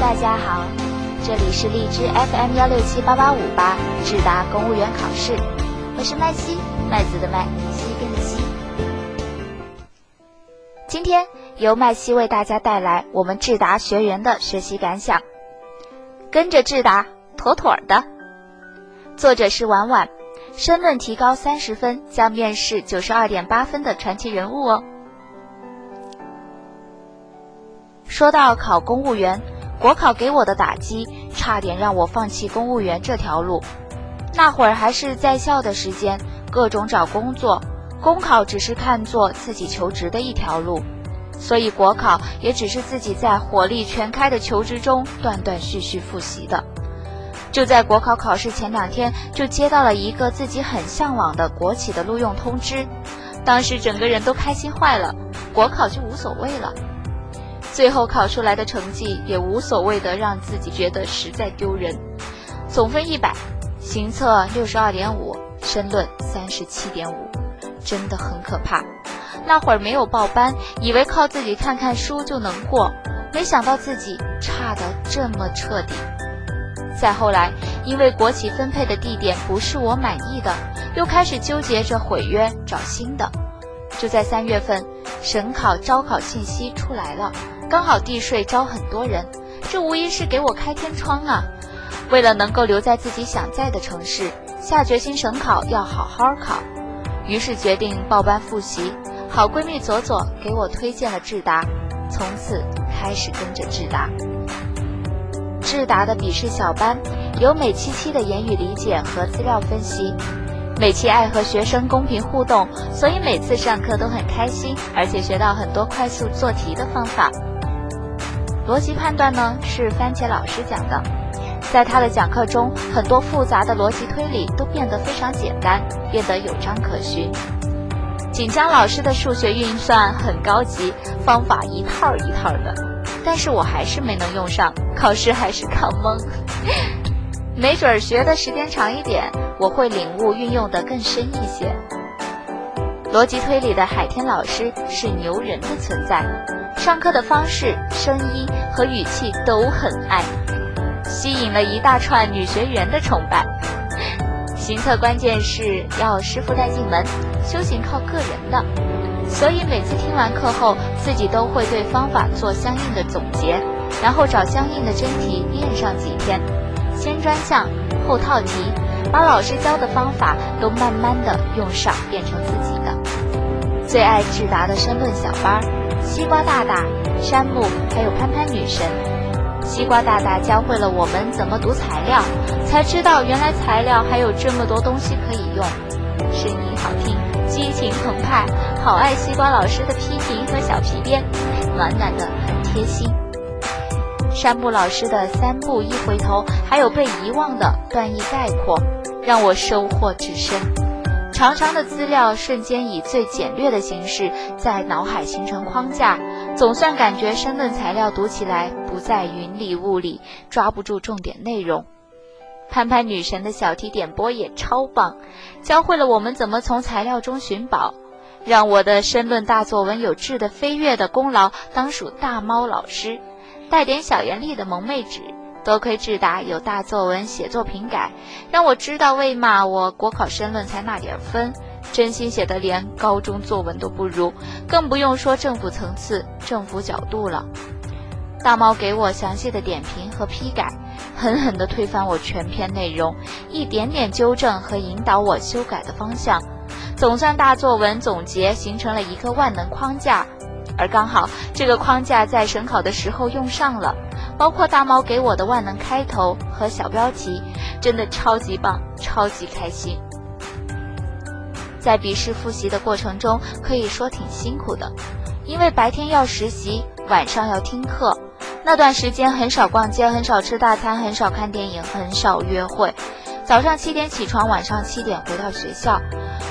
大家好，这里是荔枝 FM 幺六七八八五八智达公务员考试，我是麦西，麦子的麦，西边的西。今天由麦西为大家带来我们智达学员的学习感想，跟着智达妥妥的。作者是婉婉，申论提高三十分，将面试九十二点八分的传奇人物哦。说到考公务员，国考给我的打击，差点让我放弃公务员这条路。那会儿还是在校的时间，各种找工作，公考只是看作自己求职的一条路，所以国考也只是自己在火力全开的求职中断断续续复习的。就在国考考试前两天，就接到了一个自己很向往的国企的录用通知，当时整个人都开心坏了，国考就无所谓了。最后考出来的成绩也无所谓的，让自己觉得实在丢人。总分一百，行测六十二点五，申论三十七点五，真的很可怕。那会儿没有报班，以为靠自己看看书就能过，没想到自己差得这么彻底。再后来，因为国企分配的地点不是我满意的，又开始纠结着毁约找新的。就在三月份，省考招考信息出来了。刚好地税招很多人，这无疑是给我开天窗啊！为了能够留在自己想在的城市，下决心省考要好好考，于是决定报班复习。好闺蜜左左给我推荐了智达，从此开始跟着智达。智达的笔试小班有美七七的言语理解和资料分析，美七爱和学生公平互动，所以每次上课都很开心，而且学到很多快速做题的方法。逻辑判断呢是番茄老师讲的，在他的讲课中，很多复杂的逻辑推理都变得非常简单，变得有章可循。锦江老师的数学运算很高级，方法一套一套的，但是我还是没能用上，考试还是考懵。没准儿学的时间长一点，我会领悟运用的更深一些。逻辑推理的海天老师是牛人的存在。上课的方式、声音和语气都很爱，吸引了一大串女学员的崇拜。行测关键是要师傅带进门，修行靠个人的，所以每次听完课后，自己都会对方法做相应的总结，然后找相应的真题练上几天，先专项后套题，把老师教的方法都慢慢的用上，变成自己的。最爱智达的申论小班儿。西瓜大大、山木，还有潘潘女神。西瓜大大教会了我们怎么读材料，才知道原来材料还有这么多东西可以用。声音好听，激情澎湃，好爱西瓜老师的批评和小皮鞭，暖暖的，很贴心。山木老师的三步一回头，还有被遗忘的段意概括，让我收获至深。长长的资料瞬间以最简略的形式在脑海形成框架，总算感觉申论材料读起来不再云里雾里，抓不住重点内容。潘潘女神的小题点播也超棒，教会了我们怎么从材料中寻宝，让我的申论大作文有质的飞跃的功劳当属大猫老师，带点小严厉的萌妹纸。多亏智达有大作文写作评改，让我知道为嘛我国考申论才那点分，真心写的连高中作文都不如，更不用说政府层次、政府角度了。大猫给我详细的点评和批改，狠狠地推翻我全篇内容，一点点纠正和引导我修改的方向，总算大作文总结形成了一个万能框架，而刚好这个框架在省考的时候用上了。包括大猫给我的万能开头和小标题，真的超级棒，超级开心。在笔试复习的过程中，可以说挺辛苦的，因为白天要实习，晚上要听课，那段时间很少逛街，很少吃大餐，很少看电影，很少约会。早上七点起床，晚上七点回到学校，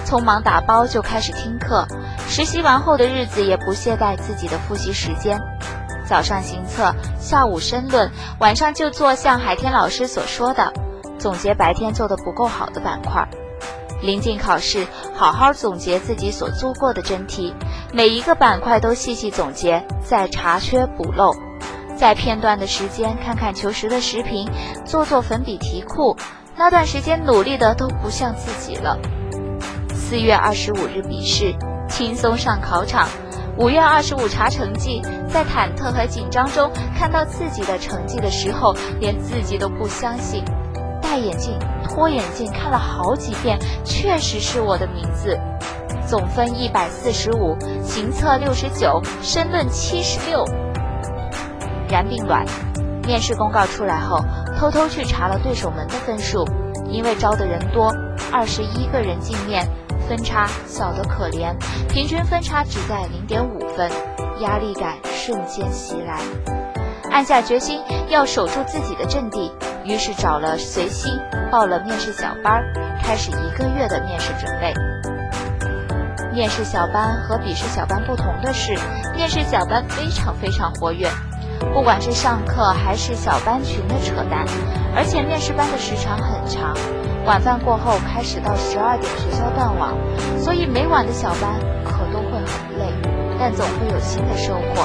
匆忙打包就开始听课。实习完后的日子也不懈怠自己的复习时间。早上行测，下午申论，晚上就做像海天老师所说的，总结白天做的不够好的板块。临近考试，好好总结自己所做过的真题，每一个板块都细细总结，再查缺补漏。在片段的时间看看求实的视频，做做粉笔题库，那段时间努力的都不像自己了。四月二十五日笔试，轻松上考场。五月二十五查成绩，在忐忑和紧张中看到自己的成绩的时候，连自己都不相信。戴眼镜、脱眼镜看了好几遍，确实是我的名字。总分一百四十五，行测六十九，申论七十六。然并卵。面试公告出来后，偷偷去查了对手们的分数，因为招的人多，二十一个人进面。分差小得可怜，平均分差只在零点五分，压力感瞬间袭来，暗下决心要守住自己的阵地，于是找了随心报了面试小班，开始一个月的面试准备。面试小班和笔试小班不同的是，面试小班非常非常活跃，不管是上课还是小班群的扯淡，而且面试班的时长很长。晚饭过后开始到十二点，学校断网，所以每晚的小班可都会很累，但总会有新的收获。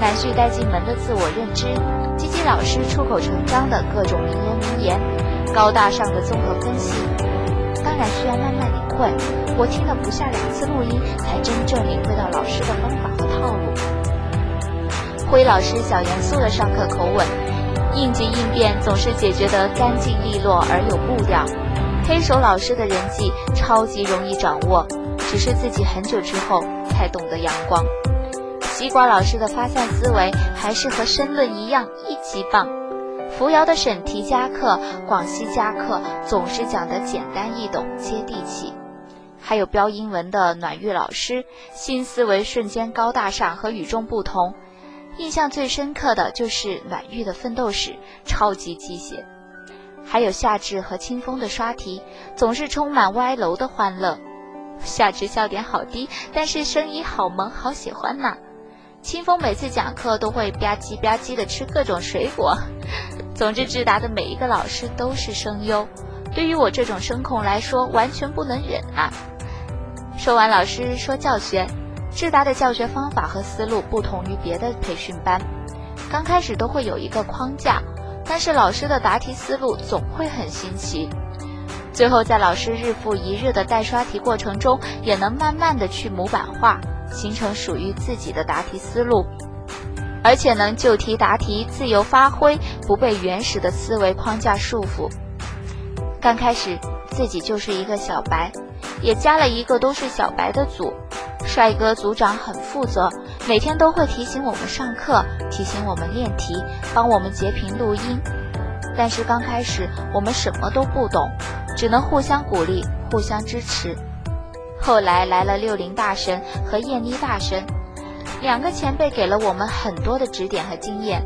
南旭带进门的自我认知，积极老师出口成章的各种名言名言，高大上的综合分析，当然需要慢慢领会。我听了不下两次录音，才真正领会到老师的方法和套路。辉老师小严肃的上课口吻。应急应变总是解决得干净利落而有步调。黑手老师的人际超级容易掌握，只是自己很久之后才懂得阳光。西瓜老师的发散思维还是和申论一样一级棒。扶摇的审题加课，广西加课总是讲得简单易懂、接地气。还有标英文的暖玉老师，新思维瞬间高大上和与众不同。印象最深刻的就是暖玉的奋斗史，超级鸡血；还有夏至和清风的刷题，总是充满歪楼的欢乐。夏至笑点好低，但是声音好萌，好喜欢呐。清风每次讲课都会吧唧吧唧的吃各种水果。总之，智达的每一个老师都是声优，对于我这种声控来说，完全不能忍啊。说完老师，说教学。智达的教学方法和思路不同于别的培训班，刚开始都会有一个框架，但是老师的答题思路总会很新奇。最后在老师日复一日的带刷题过程中，也能慢慢的去模板化，形成属于自己的答题思路，而且能就题答题自由发挥，不被原始的思维框架束缚。刚开始自己就是一个小白，也加了一个都是小白的组。帅哥组长很负责，每天都会提醒我们上课，提醒我们练题，帮我们截屏录音。但是刚开始我们什么都不懂，只能互相鼓励，互相支持。后来来了六零大神和燕妮大神，两个前辈给了我们很多的指点和经验，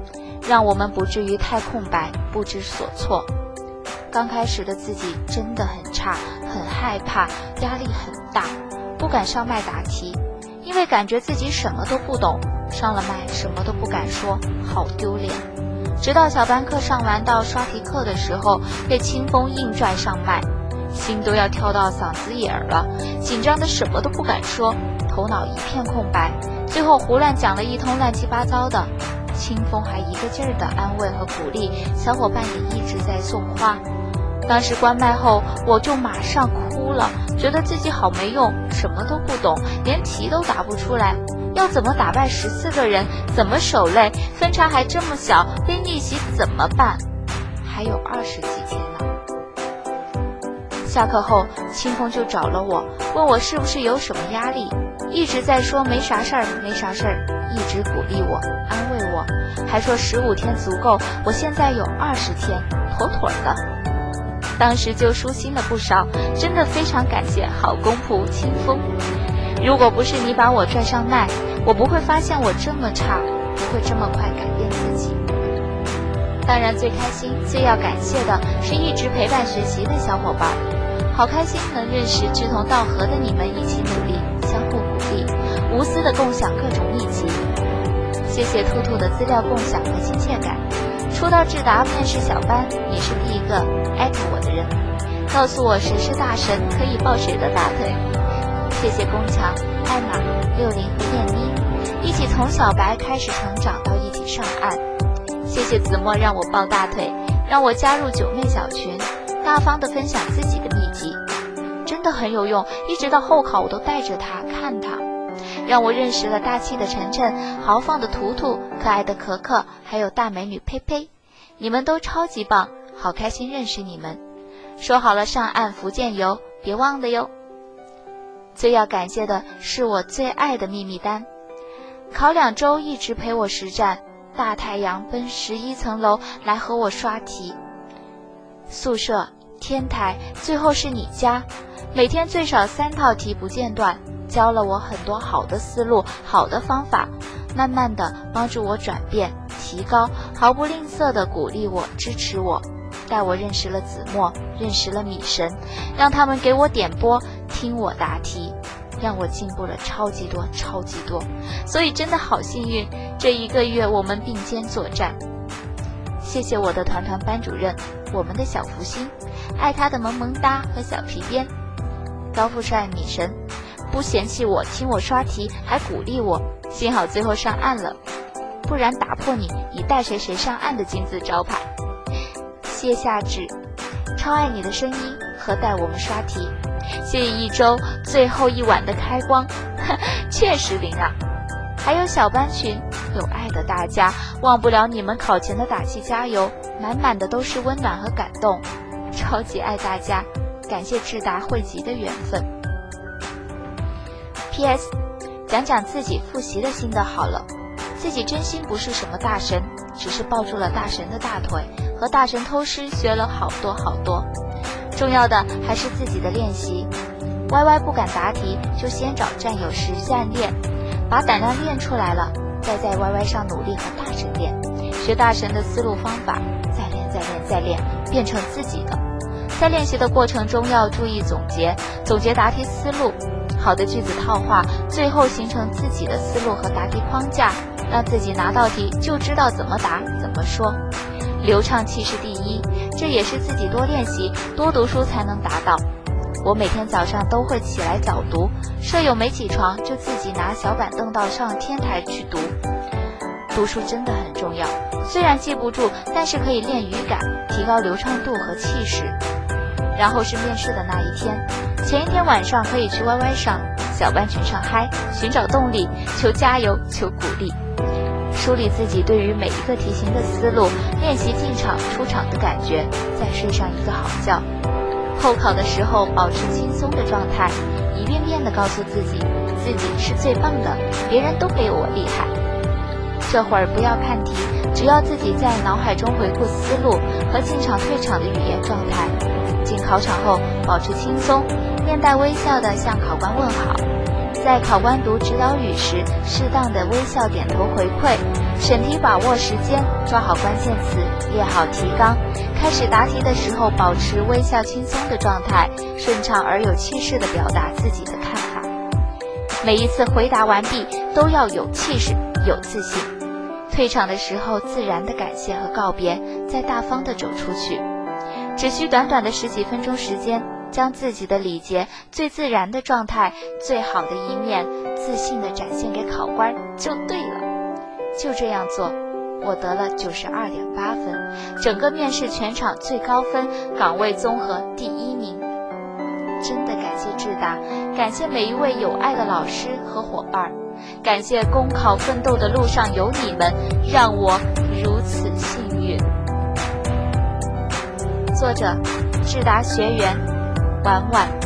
让我们不至于太空白，不知所措。刚开始的自己真的很差，很害怕，压力很大。不敢上麦答题，因为感觉自己什么都不懂。上了麦什么都不敢说，好丢脸。直到小班课上完到刷题课的时候，被清风硬拽上麦，心都要跳到嗓子眼儿了，紧张的什么都不敢说，头脑一片空白。最后胡乱讲了一通乱七八糟的，清风还一个劲儿的安慰和鼓励，小伙伴也一直在送花。当时关麦后，我就马上哭了，觉得自己好没用，什么都不懂，连题都答不出来，要怎么打败十四个人？怎么守擂？分差还这么小，被逆袭怎么办？还有二十几天呢。下课后，清风就找了我，问我是不是有什么压力，一直在说没啥事儿，没啥事儿，一直鼓励我，安慰我，还说十五天足够，我现在有二十天，妥妥的。当时就舒心了不少，真的非常感谢好公仆清风。如果不是你把我拽上麦，我不会发现我这么差，不会这么快改变自己。当然，最开心、最要感谢的是一直陪伴学习的小伙伴，好开心能认识志同道合的你们，一起努力，相互鼓励，无私的共享各种秘籍。谢谢兔兔的资料共享和亲切感。初到智达面试小班，你是第一个艾特我的人，告诉我谁是大神，可以抱谁的大腿。谢谢宫强、艾玛、六零和燕妮，一起从小白开始成长到一起上岸。谢谢子墨让我抱大腿，让我加入九妹小群，大方的分享自己的秘籍，真的很有用。一直到后考我都带着它看它，让我认识了大气的晨晨、豪放的图图、可爱的可可，还有大美女呸呸。你们都超级棒，好开心认识你们。说好了上岸福建游，别忘了哟。最要感谢的是我最爱的秘密单，考两周一直陪我实战，大太阳奔十一层楼来和我刷题。宿舍、天台，最后是你家，每天最少三套题不间断，教了我很多好的思路、好的方法，慢慢的帮助我转变、提高，毫不吝啬的鼓励我、支持我。带我认识了子墨，认识了米神，让他们给我点播，听我答题，让我进步了超级多，超级多。所以真的好幸运，这一个月我们并肩作战。谢谢我的团团班主任，我们的小福星，爱他的萌萌哒和小皮鞭，高富帅米神，不嫌弃我，听我刷题，还鼓励我。幸好最后上岸了，不然打破你以带谁谁上岸的金字招牌。谢夏至，超爱你的声音和带我们刷题。谢谢一周最后一晚的开光，确实灵啊！还有小班群，有爱的大家，忘不了你们考前的打气加油，满满的都是温暖和感动，超级爱大家，感谢智达汇集的缘分。P.S. 讲讲自己复习的心得好了，自己真心不是什么大神，只是抱住了大神的大腿。和大神偷师学了好多好多，重要的还是自己的练习。歪歪不敢答题，就先找战友实战练，把胆量练出来了，再在歪歪上努力和大神练，学大神的思路方法，再练再练再练，变成自己的。在练习的过程中要注意总结，总结答题思路，好的句子套话，最后形成自己的思路和答题框架，让自己拿到题就知道怎么答怎么说。流畅气势第一，这也是自己多练习、多读书才能达到。我每天早上都会起来早读，舍友没起床就自己拿小板凳到上天台去读。读书真的很重要，虽然记不住，但是可以练语感，提高流畅度和气势。然后是面试的那一天，前一天晚上可以去 YY 上小班群上嗨，寻找动力，求加油，求鼓励。梳理自己对于每一个题型的思路，练习进场出场的感觉，再睡上一个好觉。后考的时候保持轻松的状态，一遍遍地告诉自己，自己是最棒的，别人都没有我厉害。这会儿不要看题，只要自己在脑海中回顾思路和进场退场的语言状态。考场后保持轻松，面带微笑地向考官问好。在考官读指导语时，适当的微笑点头回馈；审题把握时间，抓好关键词，列好提纲。开始答题的时候，保持微笑轻松的状态，顺畅而有气势的表达自己的看法。每一次回答完毕，都要有气势、有自信。退场的时候，自然的感谢和告别，再大方的走出去。只需短短的十几分钟时间。将自己的礼节最自然的状态、最好的一面，自信地展现给考官就对了。就这样做，我得了九十二点八分，整个面试全场最高分，岗位综合第一名。真的感谢智达，感谢每一位有爱的老师和伙伴，感谢公考奋斗的路上有你们，让我如此幸。作者：智达学员。婉婉。